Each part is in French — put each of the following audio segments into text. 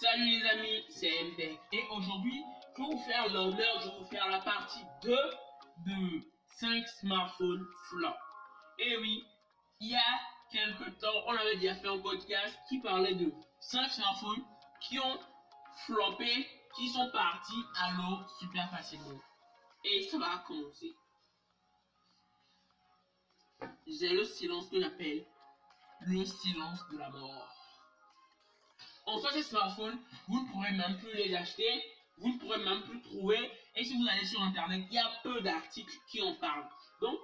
Salut les amis, c'est MTech et aujourd'hui je vais vous faire l'honneur, je vais vous faire la partie 2 de 5 smartphones flop. Et oui, il y a quelques temps, on avait déjà fait un podcast qui parlait de 5 smartphones qui ont floppé, qui sont partis à l'eau super facilement. Et ça va commencer. J'ai le silence que j'appelle le silence de la mort. En fait, ces smartphones, vous ne pourrez même plus les acheter, vous ne pourrez même plus trouver. Et si vous allez sur Internet, il y a peu d'articles qui en parlent. Donc,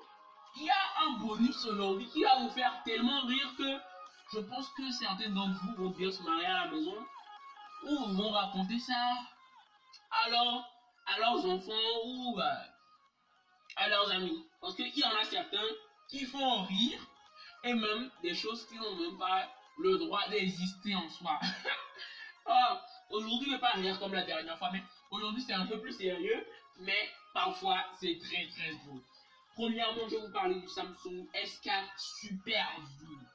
il y a un bonus aujourd'hui qui va vous faire tellement rire que je pense que certains d'entre vous vont bien se marier à la maison ou vont raconter ça à, à leurs enfants ou bah, à leurs amis. Parce qu'il y en a certains qui font rire et même des choses qui n'ont même pas le droit d'exister en soi. oh, aujourd'hui, je ne vais pas rire comme la dernière fois, mais aujourd'hui, c'est un peu plus sérieux, mais parfois, c'est très très drôle. Premièrement, je vais vous parler du Samsung S4 Super Zoom.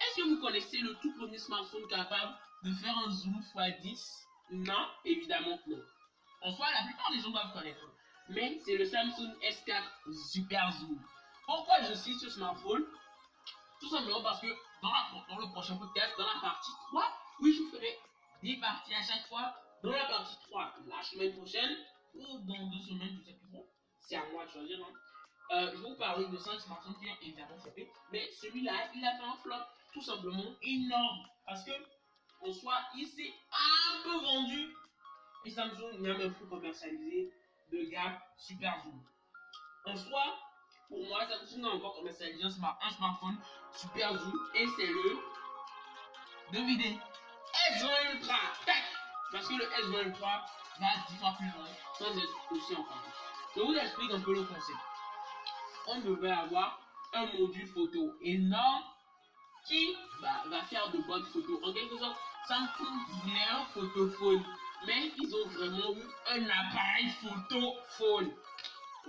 Est-ce que vous connaissez le tout premier smartphone capable de faire un zoom x10 Non, évidemment non. En soi, la plupart des gens doivent connaître. Mais c'est le Samsung S4 Super Zoom. Pourquoi je cite ce smartphone? Tout simplement parce que dans, le prochain podcast, dans la partie 3, oui, je ferai des parties à chaque fois. Dans la partie 3, la semaine prochaine, ou dans deux semaines, je sais plus. C'est à moi de choisir. Hein. Euh, je vous parler de 5 smartphones qui ont floppé. Mais celui-là, il a fait un flop tout simplement énorme. Parce que, en soi, il s'est un peu vendu. Et Samsung n'a même plus commercialisé de gamme Super Zoom. En soi, pour moi, Samsung a encore commercialisé un, smartphone super zoom et c'est le. Devinez, S20 Ultra. Tac Parce que le S20 Ultra va 10 fois plus loin sans être aussi en Je vous explique un peu le concept. On devait avoir un module photo énorme qui va faire de bonnes photos. En quelque sorte, Samsung voulait un photophone, mais ils ont vraiment eu un appareil photophone.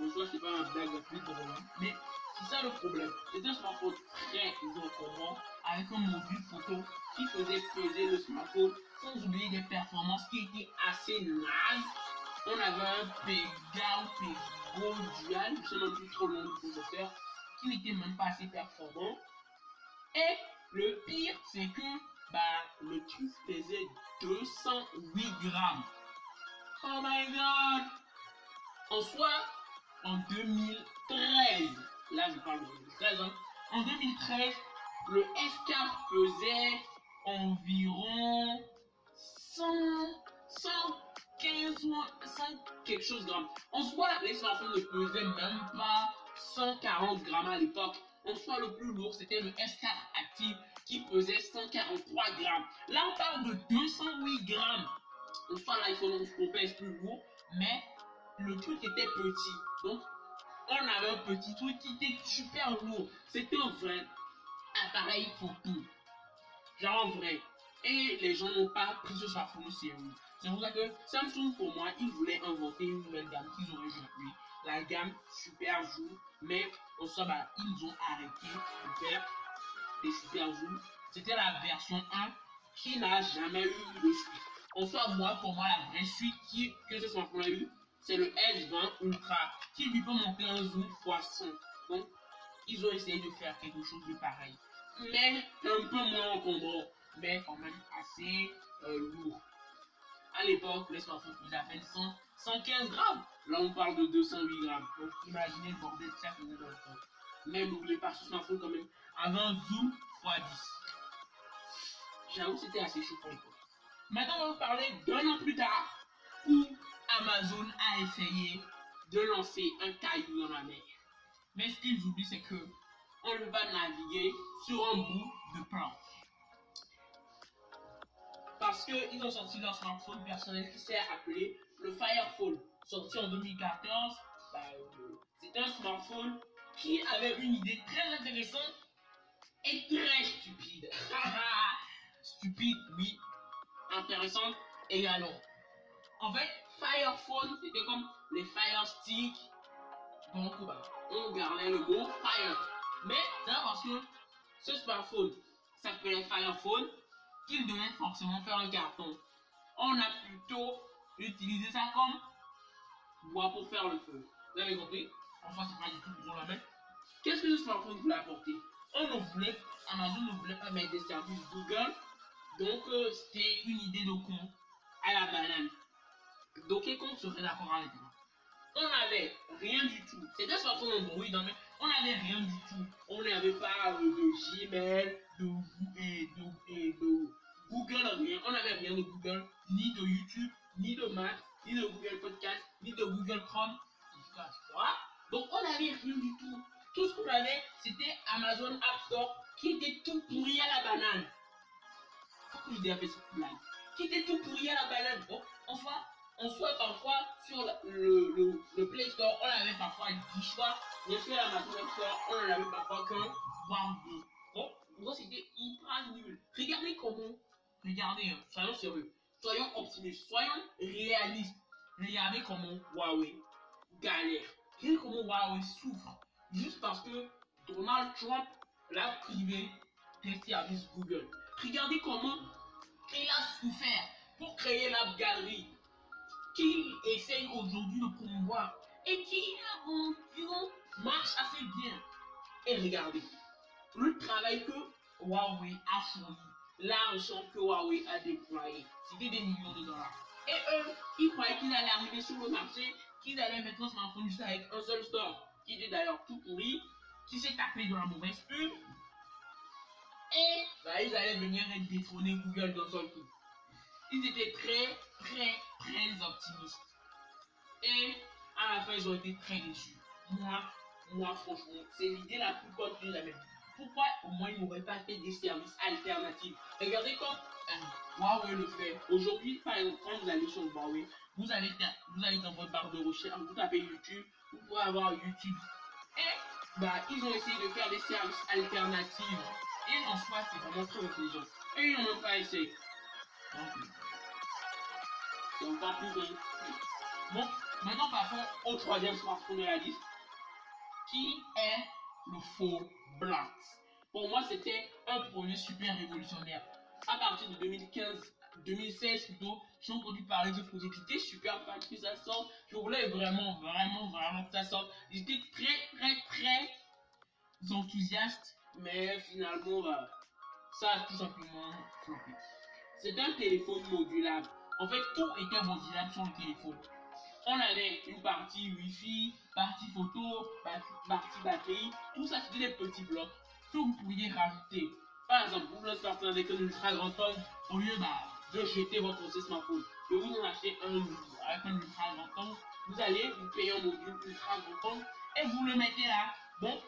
En soi, c'est pas un blague plus drôle, mais c'est ça le problème. C'est un smartphone très encombrant avec un module photo qui faisait peser le smartphone sans oublier des performances qui étaient assez nazes. On avait un Pega ou dual, je même plus trop le du qui n'était même pas assez performant. Et le pire, c'est que bah, le truc pesait 208 grammes. Oh my god! En soi, en 2013. Là, je parle de 2013. Hein. En 2013, le S4 pesait environ 100, 115 100 quelque chose grammes. En soi, les smartphones ne pesaient même pas 140 grammes à l'époque. En soi, le plus lourd, c'était le S4 Active qui pesait 143 grammes. Là, on parle de 208 grammes. En soi, l'iPhone 11 Pro pèse plus lourd, mais le truc était petit. Donc, on avait un petit truc qui était super lourd. C'était un vrai appareil photo. Genre vrai. Et les gens n'ont pas pris ce smartphone sérieux. C'est pour ça que Samsung, pour moi, ils voulaient inventer une nouvelle gamme qu'ils auraient joué. La gamme Super Zoom. Mais en soi, bah, ils ont arrêté de faire des Super Zoom. C'était la version 1 qui n'a jamais eu de suite. En soi, moi, pour moi, la vraie suite qui, que ce smartphone a eu, c'est le S20 Ultra qui lui peut monter un zoom x100. Donc, ils ont essayé de faire quelque chose de pareil. Mais un peu moins encombrant, mais quand même assez euh, lourd. À l'époque, les smartphones faisaient à peine 100, 115 grammes. Là, on parle de 208 grammes. Donc, imaginez le bordel que ça faisait dans le temps. Mais n'oubliez pas, ce smartphone, quand même, avait un zoom x10. J'avoue, c'était assez chaud pour l'époque. Maintenant, on va vous parler d'un an plus tard, où Amazon a essayé de lancer un caillou dans la mer. Mais ce qu'ils oublient, c'est que on va naviguer sur un bout de planche. Parce qu'ils ont sorti leur smartphone personnel qui s'est appelé le Fire Phone, sorti en 2014. Bah, euh, c'est un smartphone qui avait une idée très intéressante et très stupide. stupide, oui. Intéressante également. En fait, Fire Phone, c'était comme les Fire Stick. Donc, bah, on gardait le mot Fire. Mais c'est parce que ce smartphone s'appelait Fire Phone qu'il devait forcément faire un carton. on a plutôt utilisé ça comme bois pour faire le feu. Vous avez compris? Enfin, c'est pas du tout pour la mettre. Qu'est-ce que le smartphone voulait apporter? On ne voulait, Amazon ne voulait pas mettre des services Google. Donc, euh, c'était une idée de con à la banane. Donkey Kong serait d'accord avec moi. On n'avait rien du tout. C'était smartphone Android, hein, mais on n'avait rien du tout. On n'avait pas euh, de Gmail, de, Google, rien. On n'avait rien de Google, ni de YouTube, ni de Mac, ni de Google Podcast, ni de Google Chrome. Donc on n'avait rien du tout. Tout ce qu'on avait, c'était Amazon App Store qui était tout pourri à la banane. Pourquoi je dis fait cette blague Qui était tout pourri à la banane? Donc, enfin, on soit parfois sur le, le, Play Store, on avait parfois 10 choix. Mais sur Amazon App Store, on n'en avait parfois qu'un, deux. Donc, c'était hyper nul. Regardez comment Regardez, hein, soyons sérieux, soyons optimistes, soyons réalistes. Regardez comment Huawei galère. Regardez comment Huawei souffre. Juste parce que Donald Trump l'a privé des services Google. Regardez comment il a souffert pour créer l'app galerie qu'il essaye aujourd'hui de promouvoir et qui, disons, marche assez bien. Et regardez, le travail que Huawei a fourni l'argent que Huawei a déployé. C'était des millions de dollars. Et eux, ils croyaient qu'ils allaient arriver sur le marché, qu'ils allaient mettre un smartphone juste avec un seul store, qui était d'ailleurs tout pourri, qui s'est tapé de la mauvaise pub. Et bah, ils allaient venir détrôner Google d'un seul coup. Ils étaient très, très, très optimistes. Et à la fin, ils ont été très déçus. Moi, moi, franchement, c'est l'idée la plus bonne que j'ai jamais pourquoi au moins ils n'auraient pas fait des services alternatifs? Regardez comme euh, Huawei le fait. Aujourd'hui, par exemple, quand vous allez sur Huawei, vous allez, vous allez dans votre barre de recherche, vous tapez YouTube, vous pourrez avoir YouTube. Et bah, ils ont essayé de faire des services alternatifs. Et en soi, c'est vraiment très intelligent. Et ils n'ont même pas essayé. Encore plus bon. Maintenant passons au troisième smartphone de la liste, qui est le faux blanc. Pour moi, c'était un projet super révolutionnaire. À partir de 2015, 2016 plutôt, j'ai entendu parler du projet. J'étais super fan que ça sorte. Je voulais vraiment, vraiment, vraiment que ça sorte. J'étais très, très, très enthousiaste. Mais finalement, bah, ça a tout simplement floppé. C'est un téléphone modulable. En fait, tout était modulable sur le téléphone on avait une partie Wi-Fi, partie photo, partie batterie, tout ça c'était des petits blocs que vous pouviez rajouter. Par exemple, vous voulez sortir avec un ultra grand angle, au lieu bah, de jeter votre smartphone, et vous en achetez un avec un ultra grand angle, vous allez vous payer un module ultra grand angle et vous le mettez là. Donc,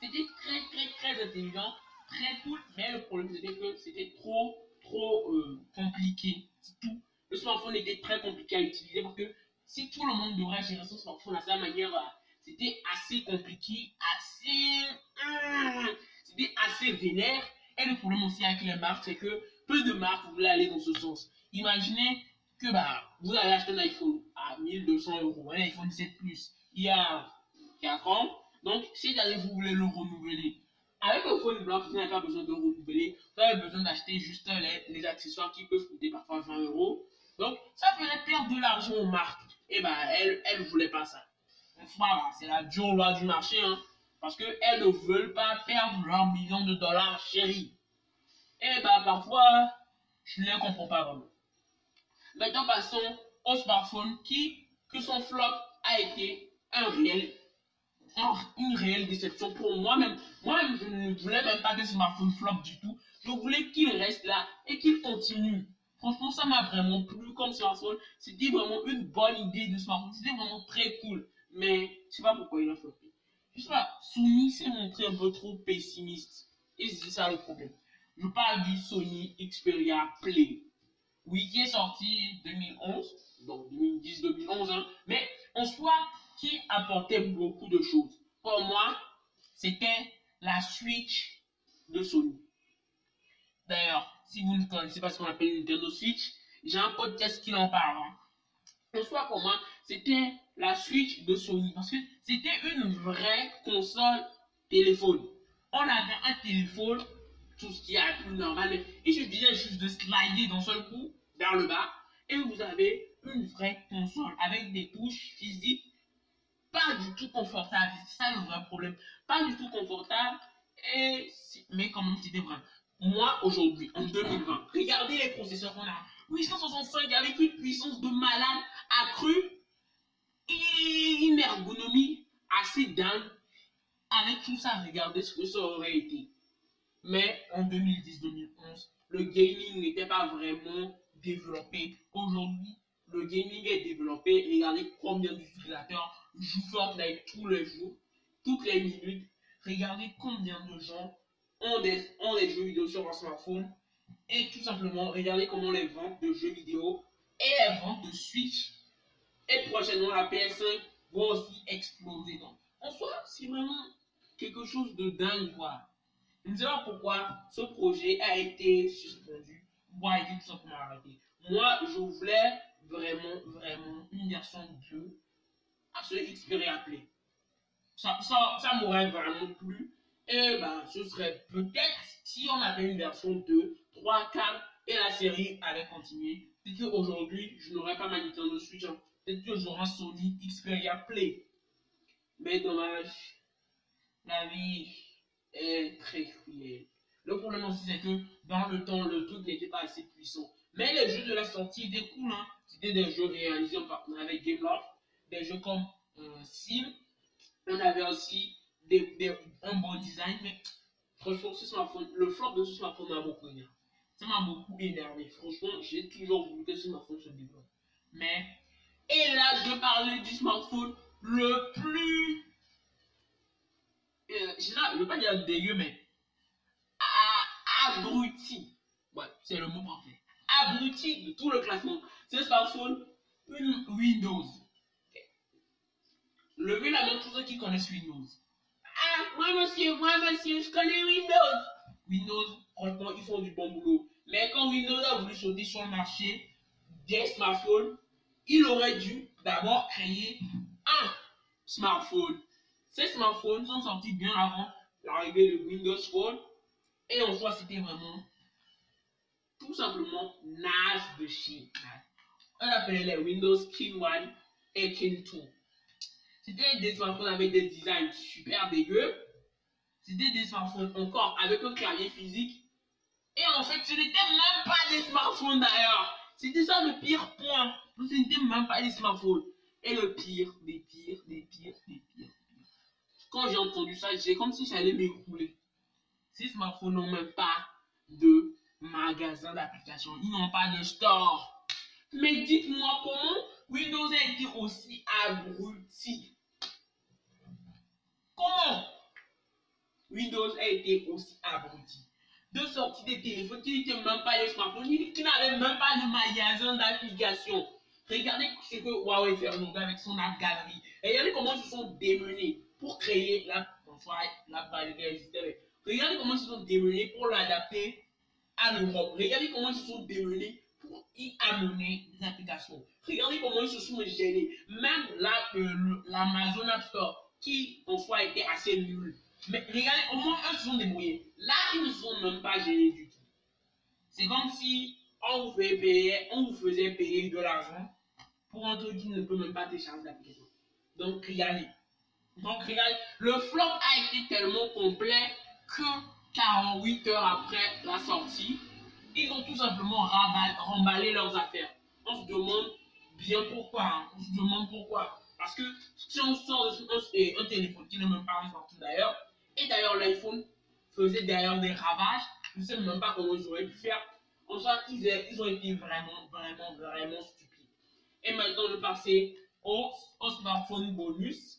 c'était très très très intelligent, très cool, mais le problème c'était que c'était trop trop euh, compliqué. Tout. Le smartphone était très compliqué à utiliser parce que si tout le monde devrait gérer son smartphone à sa manière, euh, c'était assez compliqué, assez. Hum, c'était assez vénère. Et le problème aussi avec les marques, c'est que peu de marques voulaient aller dans ce sens. Imaginez que bah, vous avez acheté un iPhone à 1200 euros, un iPhone 7 Plus, il y a 4 ans. Donc, si vous voulez le renouveler, avec un phone blanc, vous n'avez pas besoin de renouveler. Vous avez besoin d'acheter juste les, accessoires qui peuvent coûter parfois 20 euros. Donc, ça ferait perdre de l'argent aux marques et eh ben elle, elle voulait pas ça. Voilà, c'est la dure loi du marché, hein, parce qu'elles ne veulent pas perdre leurs millions de dollars chéris. Et eh ben parfois, je ne les comprends pas vraiment. Maintenant, passons au smartphone qui, que son flop a été un réel, une réelle déception pour moi-même. Moi-même, je ne voulais même pas que ce smartphone flop du tout. Je voulais qu'il reste là et qu'il continue. Franchement, ça m'a vraiment plu comme smartphone. C'était vraiment une bonne idée de smartphone. C'était vraiment très cool. Mais je sais pas pourquoi il a floppé. Je sais pas, Sony s'est montré un peu trop pessimiste. Et c'est ça le problème. Je parle du Sony Xperia Play. Oui, qui est sorti 2011, donc 2010-2011, hein. mais en soi, qui apportait beaucoup de choses. Pour moi, c'était la Switch de Sony. D'ailleurs, si vous ne connaissez pas ce qu'on appelle Nintendo Switch, j'ai un podcast qui en parle. Hein. soit pour moi, c'était la Switch de Sony. Parce que c'était une vraie console téléphone. On avait un téléphone, tout ce qui est plus normal. Il suffisait juste de slider d'un seul coup vers le bas. et vous avez une vraie console avec des touches physiques pas du tout confortables. C'est ça le vrai problème. Pas du tout confortable, et mais même c'était vrai. Moi, aujourd'hui, en 2020, regardez les processeurs qu'on a. 865 avec une puissance de malade accrue et une ergonomie assez dingue. Avec tout ça, regardez ce que ça aurait été. Mais en 2010-2011, le gaming n'était pas vraiment développé. Aujourd'hui, le gaming est développé. Regardez combien d'utilisateurs jouent Fortnite tous les jours, toutes les minutes. Regardez combien de gens ont des, ont des jeux vidéo sur leur smartphone. Et tout simplement, regardez comment les ventes de jeux vidéo et les ventes de Switch et prochainement la PS5 vont aussi exploser. Donc, en soi, c'est vraiment quelque chose de dingue, quoi. Sais pas pourquoi ce projet a été suspendu été tout simplement arrêté. Moi, je voulais vraiment, vraiment une version 2 à ce Xperia Play. Ça, ça, ça m'aurait vraiment plu. Et ben, ce serait peut-être si on avait une version 2, 3, 4 et la série allait continuer. Peut-être qu'aujourd'hui, je n'aurais pas ma Nintendo Switch. Hein. Peut-être que j'aurai Sony Xperia Play. Mais dommage, la vie est très cruelle. Le problème aussi, c'est que dans le temps, le truc n'était pas assez puissant. Mais les jeux de la sortie étaient cool. Hein. C'était des jeux réalisés en partenariat avec Gameloft. Des jeux comme euh, Sim. On avait aussi des, un bon design. Mais franchement, ce smartphone, le flop de ce smartphone m'a beaucoup énervé. Ça m'a beaucoup énervé. Franchement, j'ai toujours voulu que ce smartphone se développe. Mais, et là, je parlais du smartphone le plus. Euh, je ne veux pas dire dégueu, mais. abruti. Ouais, c'est le mot parfait. Abruti de tout le classement. Ce smartphone, une Windows. Levez la main tous ceux qui connaissent Windows. Ah, moi monsieur, moi monsieur, je connais Windows. Windows, franchement, ils font du bon boulot. Mais quand Windows a voulu sauter sur le marché des smartphones, il aurait dû d'abord créer un smartphone. Ces smartphones sont sortis bien avant l'arrivée de Windows Phone. Et en soi, c'était vraiment tout simplement nage de Chine. On appelait les Windows King 1 et King 2. C'était des smartphones avec des designs super dégueux. C'était des smartphones encore avec un clavier physique. Et en fait, ce n'était même pas des smartphones d'ailleurs. C'était ça le pire point. Ce n'était même pas des smartphones. Et le pire, des pires, des pires, des pires. Quand j'ai entendu ça, j'ai comme si j'allais m'écrouler. Ces smartphones n'ont même pas de magasin d'application. Ils n'ont pas de store. Mais dites-moi comment Windows a été aussi abruti. Comment Windows a été aussi abruti. De sortir des téléphones qui n'étaient même pas des smartphones, qui n'avaient même pas de magasin d'application. Regardez ce que Huawei fait aujourd'hui avec son app galerie. Regardez comment ils se sont démenés pour créer l'app. Enfin, galerie existait. Regardez comment ils se sont démenés pour l'adapter à l'Europe. Regardez comment ils se sont démenés pour y amener des applications. Regardez comment ils se sont gênés. Même l'Amazon App Store, qui en soi était assez nul. Mais regardez, au moins eux se sont débrouillés. Là, ils ne sont même pas gênés du tout. C'est comme si on vous, faisait payer, on vous faisait payer de l'argent pour un truc qui ne peut même pas télécharger l'application. Donc, regardez. Donc, regardez, le flop a été tellement complet que 48 heures après la sortie, ils ont tout simplement remballé leurs affaires. On se demande bien pourquoi. Hein. On se demande pourquoi. Parce que si on sort un, un téléphone qui n'est même pas smartphone d'ailleurs, et d'ailleurs l'iPhone faisait d'ailleurs des ravages, je ne sais même pas comment ils auraient pu faire. En soit, ils, ils ont été vraiment, vraiment, vraiment stupides. Et maintenant, je passer au, au smartphone bonus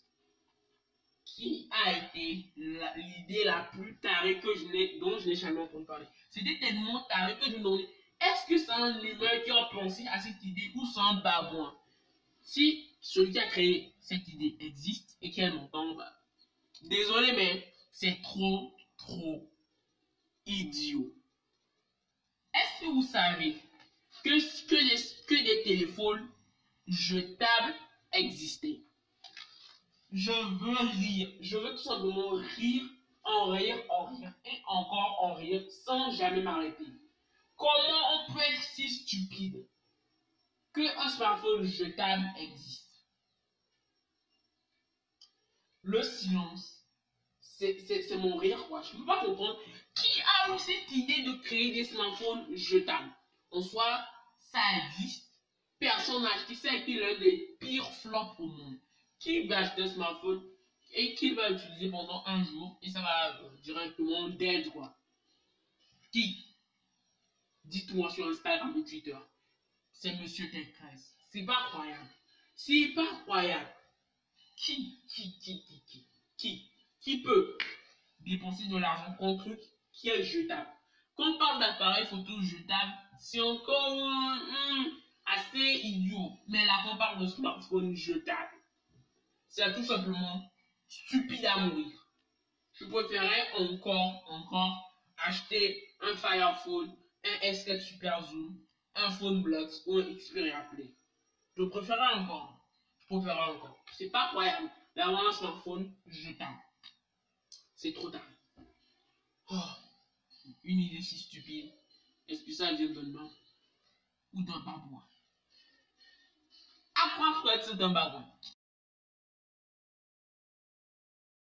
qui a été l'idée la, plus tarée que je dont je n'ai jamais entendu parler. C'était tellement taré que je me demandais, est-ce que c'est un humain qui a pensé à cette idée ou c'est un babouin? Si celui qui a créé cette idée existe et qu'elle m'entend, bah, désolé, mais c'est trop, trop idiot. Est-ce que vous savez que, que, que des téléphones jetables existaient? Je veux rire. Je veux tout simplement rire, en rire, en rire et encore en rire sans jamais m'arrêter. Comment on peut être si stupide qu'un smartphone jetable existe? Le silence, c'est mon rire, quoi. Je ne peux pas comprendre qui a eu cette idée de créer des smartphones jetables? En soi, ça existe. Personne n'a acheté. Ça a l'un des pires flops au monde. Qui va acheter un smartphone et qui va l'utiliser pendant un jour et ça va euh, directement dead, quoi? Qui? Dites-moi sur Instagram ou Twitter. C'est Monsieur Ted13. C'est pas croyable. C'est pas croyable. Qui, qui, qui, qui, qui, qui, peut dépenser de l'argent pour un truc qui est jetable? Quand on parle d'appareil photo jetable, c'est encore assez idiot. Mais là, quand on parle de smartphone jetable, c'est tout simplement stupide à mourir. Je préférerais encore, encore acheter un Fire Phone un S4 Super Zoom, un Phone Blocks ou un Xperia Play. Je préférerais encore. Je préférerais encore. C'est pas croyable d'avoir un smartphone jetable. C'est trop tard. Oh, une idée si stupide. Est-ce que ça vient d'un main ou d'un babouin À croire que c'est un babouin.